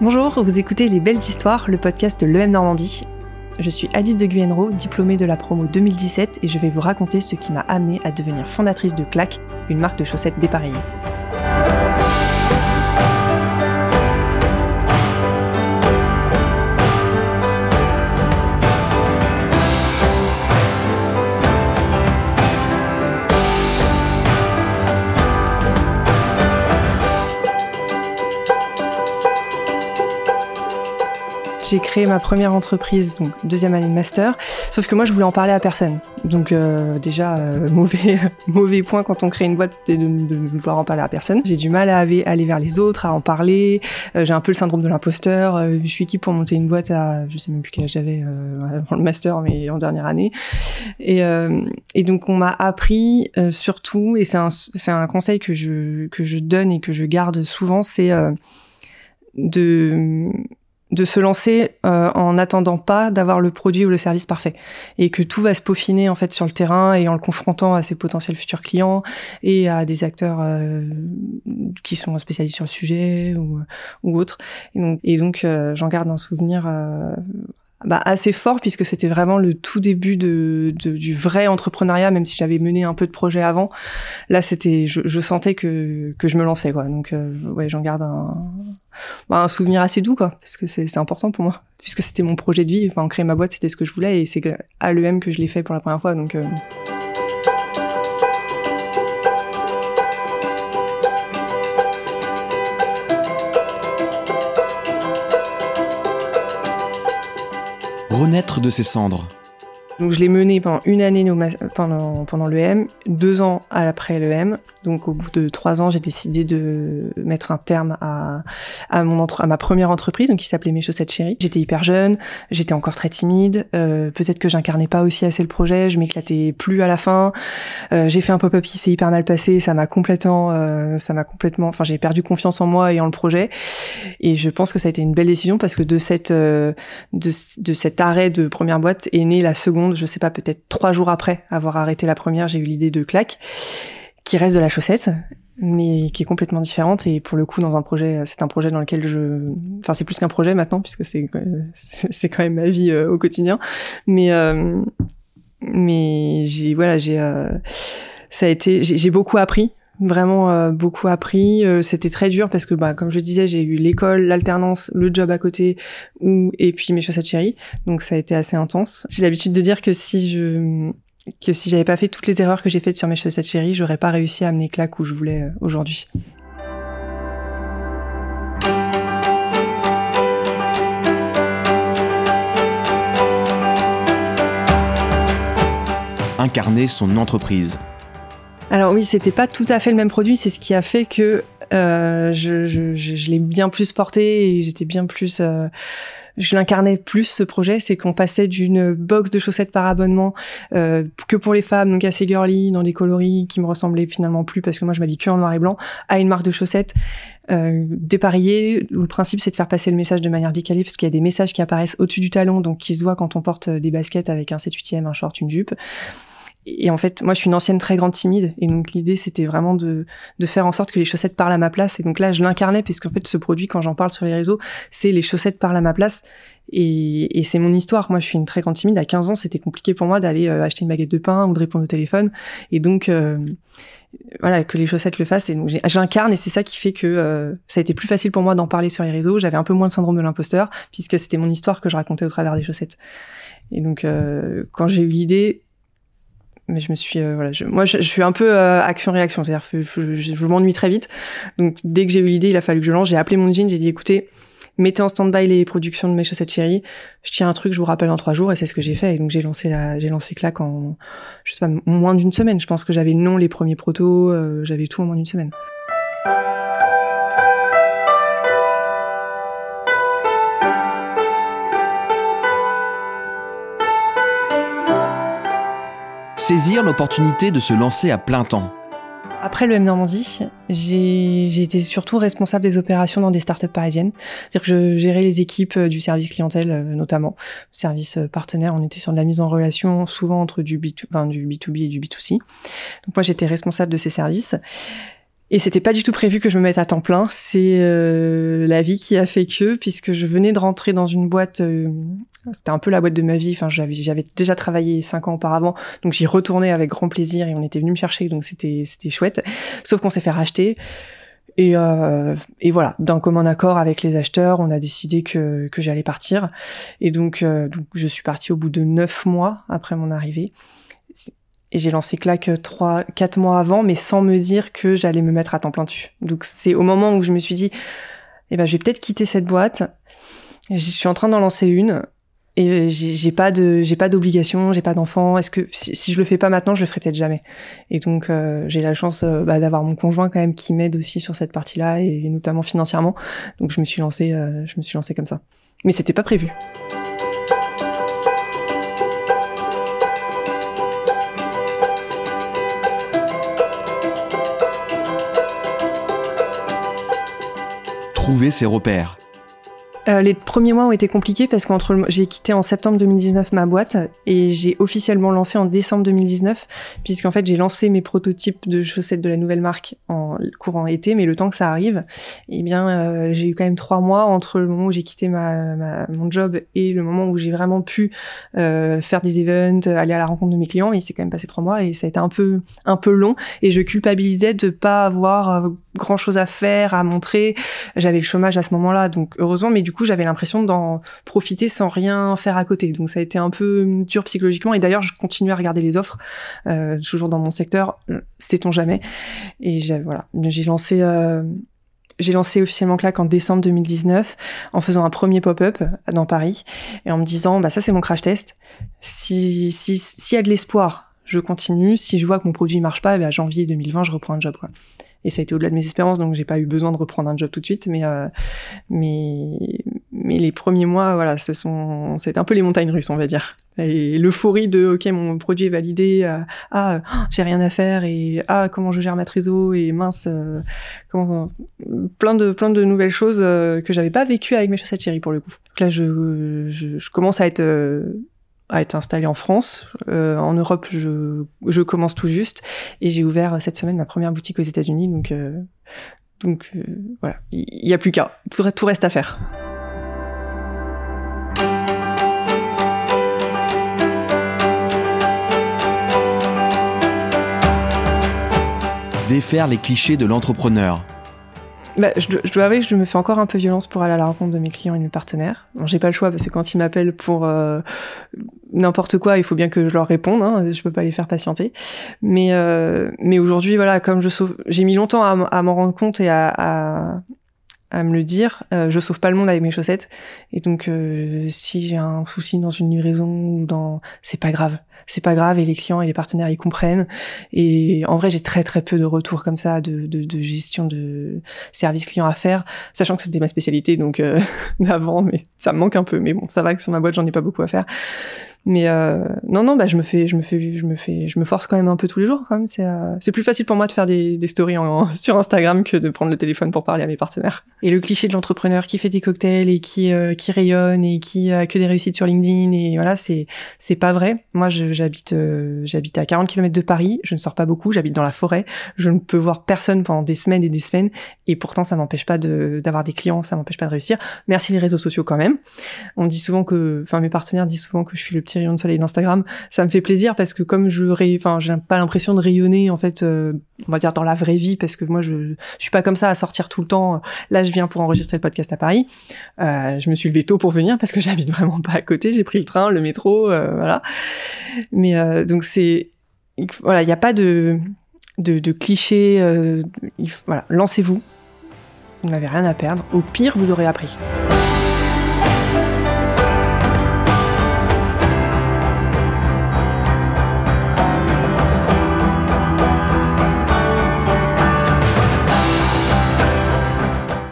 Bonjour, vous écoutez Les Belles Histoires, le podcast de l'EM Normandie. Je suis Alice de Guyenro, diplômée de la promo 2017 et je vais vous raconter ce qui m'a amenée à devenir fondatrice de Clac, une marque de chaussettes dépareillées. J'ai créé ma première entreprise, donc deuxième année de master. Sauf que moi, je voulais en parler à personne. Donc euh, déjà, euh, mauvais, mauvais point quand on crée une boîte, de, de, vouloir en parler à personne. J'ai du mal à aller vers les autres, à en parler. Euh, j'ai un peu le syndrome de l'imposteur. je suis qui pour monter une boîte à, je sais même plus quel âge j'avais avant le master, mais en dernière année. Et, et donc on m'a appris surtout, et c'est un, c'est un conseil que je que je donne et que je garde souvent, c'est de de se lancer euh, en n'attendant pas d'avoir le produit ou le service parfait. Et que tout va se peaufiner en fait sur le terrain et en le confrontant à ses potentiels futurs clients et à des acteurs euh, qui sont spécialisés sur le sujet ou, ou autres et donc, euh, j'en garde un souvenir bah, assez fort puisque c'était vraiment le tout début de, du vrai entrepreneuriat, même si j'avais mené un peu de projets avant. Là, c'était, je, sentais que, que je me lançais, quoi. Donc, euh, ouais, j'en garde un, bah, un souvenir assez doux, quoi, parce que c'est important pour moi, puisque c'était mon projet de vie. Enfin, créer ma boîte, c'était ce que je voulais, et c'est à l'EM que je l'ai fait pour la première fois, donc. Euh, renaître de ses cendres. Donc je l'ai mené pendant une année pendant, pendant l'EM, deux ans après l'EM. Donc au bout de trois ans, j'ai décidé de mettre un terme à, à, mon à ma première entreprise, donc qui s'appelait Mes chaussettes chéries. J'étais hyper jeune, j'étais encore très timide. Euh, Peut-être que j'incarnais pas aussi assez le projet, je m'éclatais plus à la fin. Euh, j'ai fait un pop-up qui s'est hyper mal passé, ça m'a complètement, euh, ça m'a complètement, enfin j'ai perdu confiance en moi et en le projet. Et je pense que ça a été une belle décision parce que de cette, euh, de, de cet arrêt de première boîte est née la seconde je sais pas, peut-être trois jours après avoir arrêté la première, j'ai eu l'idée de claque, qui reste de la chaussette, mais qui est complètement différente. Et pour le coup, dans un projet, c'est un projet dans lequel je, enfin, c'est plus qu'un projet maintenant, puisque c'est c'est quand même ma vie euh, au quotidien. Mais euh, mais j'ai voilà, j'ai euh, ça a été, j'ai beaucoup appris vraiment euh, beaucoup appris. Euh, c'était très dur parce que, bah, comme je disais, j'ai eu l'école, l'alternance, le job à côté, ou et puis mes chaussettes chéries. Donc ça a été assez intense. J'ai l'habitude de dire que si je que si j'avais pas fait toutes les erreurs que j'ai faites sur mes chaussettes chéries, j'aurais pas réussi à amener claque où je voulais euh, aujourd'hui. Incarner son entreprise. Alors oui, c'était pas tout à fait le même produit. C'est ce qui a fait que euh, je, l'ai bien plus porté et j'étais bien plus. Euh, je l'incarnais plus ce projet, c'est qu'on passait d'une box de chaussettes par abonnement euh, que pour les femmes, donc assez girly, dans des coloris qui me ressemblaient finalement plus parce que moi je m'habille que en noir et blanc, à une marque de chaussettes euh, dépareillée où le principe c'est de faire passer le message de manière décalée parce qu'il y a des messages qui apparaissent au-dessus du talon, donc qui se voient quand on porte des baskets avec un 7 8 un short, une jupe et en fait, moi, je suis une ancienne très grande timide, et donc l'idée, c'était vraiment de, de faire en sorte que les chaussettes parlent à ma place. Et donc là, je l'incarnais, puisqu'en fait, ce produit, quand j'en parle sur les réseaux, c'est les chaussettes parlent à ma place. Et, et c'est mon histoire. Moi, je suis une très grande timide. À 15 ans, c'était compliqué pour moi d'aller euh, acheter une baguette de pain ou de répondre au téléphone. Et donc, euh, voilà, que les chaussettes le fassent. Et donc, j'incarne, et c'est ça qui fait que euh, ça a été plus facile pour moi d'en parler sur les réseaux. J'avais un peu moins le syndrome de l'imposteur, puisque c'était mon histoire que je racontais au travers des chaussettes. Et donc, quand j'ai eu l'idée, mais je me suis euh, voilà je, moi je, suis un peu euh, action réaction c'est-à-dire je, je, je m'ennuie très vite. Donc dès que j'ai eu l'idée il a fallu que je lance. J'ai appelé mon jean j'ai dit écoutez mettez en stand-by les productions de mes chaussettes chéries je tiens un truc je vous rappelle dans trois jours et c'est ce que j'ai fait. Et donc j'ai lancé la j'ai lancé claque en je sais pas moins d'une semaine. Je pense que j'avais le nom les premiers protos euh, j'avais tout en moins d'une semaine saisir l'opportunité de se lancer à plein temps. Après le M Normandie, j'ai été surtout responsable des opérations dans des startups parisiennes. C'est-à-dire que je gérais les équipes euh, du service clientèle, euh, notamment, service euh, partenaire. On était sur de la mise en relation, souvent entre du, B2, enfin, du B2B et du B2C. Donc moi, j'étais responsable de ces services. Et c'était pas du tout prévu que je me mette à temps plein. C'est euh, la vie qui a fait que, puisque je venais de rentrer dans une boîte, euh, c'était un peu la boîte de ma vie. Enfin, j'avais, j'avais déjà travaillé cinq ans auparavant, donc j'y retournais avec grand plaisir et on était venu me chercher, donc c'était, c'était chouette. Sauf qu'on s'est fait racheter. Et, euh, et voilà, d'un commun accord avec les acheteurs, on a décidé que, que j'allais partir. Et donc, euh, donc, je suis partie au bout de neuf mois après mon arrivée. Et j'ai lancé Clac trois, quatre mois avant, mais sans me dire que j'allais me mettre à temps plein dessus. Donc c'est au moment où je me suis dit, eh ben je vais peut-être quitter cette boîte. Je suis en train d'en lancer une et j'ai pas de j'ai pas d'obligation, j'ai pas d'enfant. Est-ce que si, je le fais pas maintenant, je le ferai peut-être jamais. Et donc euh, j'ai la chance euh, bah, d'avoir mon conjoint quand même qui m'aide aussi sur cette partie-là et notamment financièrement. Donc je me suis lancée euh, je me suis lancée comme ça. Mais c'était pas prévu. Trouver ses repères. Euh, les premiers mois ont été compliqués parce qu'entre j'ai quitté en septembre 2019 ma boîte et j'ai officiellement lancé en décembre 2019 puisqu'en fait j'ai lancé mes prototypes de chaussettes de la nouvelle marque en courant été mais le temps que ça arrive eh bien euh, j'ai eu quand même trois mois entre le moment où j'ai quitté ma, mon job et le moment où j'ai vraiment pu euh, faire des events aller à la rencontre de mes clients et c'est quand même passé trois mois et ça a été un peu un peu long et je culpabilisais de pas avoir grand chose à faire à montrer j'avais le chômage à ce moment-là donc heureusement mais du coup j'avais l'impression d'en profiter sans rien faire à côté. Donc, ça a été un peu dur psychologiquement. Et d'ailleurs, je continue à regarder les offres, euh, toujours dans mon secteur, euh, sait-on jamais. Et voilà, j'ai lancé. Euh, j'ai lancé officiellement Clac en décembre 2019 en faisant un premier pop-up dans Paris et en me disant bah ça c'est mon crash test. Si si s'il y a de l'espoir, je continue. Si je vois que mon produit marche pas, bah, janvier 2020 je reprends un job quoi et ça a été au-delà de mes espérances, donc j'ai pas eu besoin de reprendre un job tout de suite, mais euh, mais mais les premiers mois, voilà, ce sont, c'est un peu les montagnes russes, on va dire. Et l'euphorie de ok, mon produit est validé, euh, ah j'ai rien à faire et ah comment je gère ma trésor et mince, euh, comment plein de plein de nouvelles choses que j'avais pas vécues avec mes chaussettes chéries pour le coup. Donc là, je, je, je commence à être à être installé en France. Euh, en Europe, je, commence tout juste et j'ai ouvert cette semaine ma première boutique aux États-Unis. Donc, euh, euh, voilà, il n'y a plus qu'à. Tout reste à faire. Défaire les clichés de l'entrepreneur. Bah, je, dois avouer que je me fais encore un peu violence pour aller à la rencontre de mes clients et de mes partenaires. Bon, j'ai pas le choix parce que quand ils m'appellent pour euh, n'importe quoi, il faut bien que je leur réponde. Hein, je peux pas les faire patienter. Mais euh, mais aujourd'hui, voilà, comme je j'ai mis longtemps à, à m'en rendre compte et à, à, à me le dire. Euh, je sauve pas le monde avec mes chaussettes. Et donc, euh, si j'ai un souci dans une livraison ou dans, c'est pas grave c'est pas grave et les clients et les partenaires ils comprennent. Et en vrai, j'ai très très peu de retours comme ça de, de, de gestion de service client à faire, sachant que c'était ma spécialité donc euh, d'avant, mais ça me manque un peu. Mais bon, ça va que sur ma boîte j'en ai pas beaucoup à faire. Mais euh, non, non, bah je me fais, je me fais, je me fais, je me force quand même un peu tous les jours. Quand même, c'est, euh, c'est plus facile pour moi de faire des, des stories en, sur Instagram que de prendre le téléphone pour parler à mes partenaires. Et le cliché de l'entrepreneur qui fait des cocktails et qui euh, qui rayonne et qui a que des réussites sur LinkedIn et voilà, c'est c'est pas vrai. Moi, j'habite euh, j'habite à 40 km de Paris. Je ne sors pas beaucoup. J'habite dans la forêt. Je ne peux voir personne pendant des semaines et des semaines. Et pourtant, ça m'empêche pas de d'avoir des clients. Ça m'empêche pas de réussir. Merci les réseaux sociaux quand même. On dit souvent que, enfin, mes partenaires disent souvent que je suis le petit rayon de soleil d'Instagram, ça me fait plaisir parce que comme je, enfin, j'ai pas l'impression de rayonner en fait, euh, on va dire dans la vraie vie parce que moi je, je suis pas comme ça à sortir tout le temps. Là, je viens pour enregistrer le podcast à Paris. Euh, je me suis levé tôt pour venir parce que j'habite vraiment pas à côté. J'ai pris le train, le métro, euh, voilà. Mais donc c'est, voilà, il n'y a pas de de, clichés. lancez-vous. Vous n'avez rien à perdre. Au pire, vous aurez appris.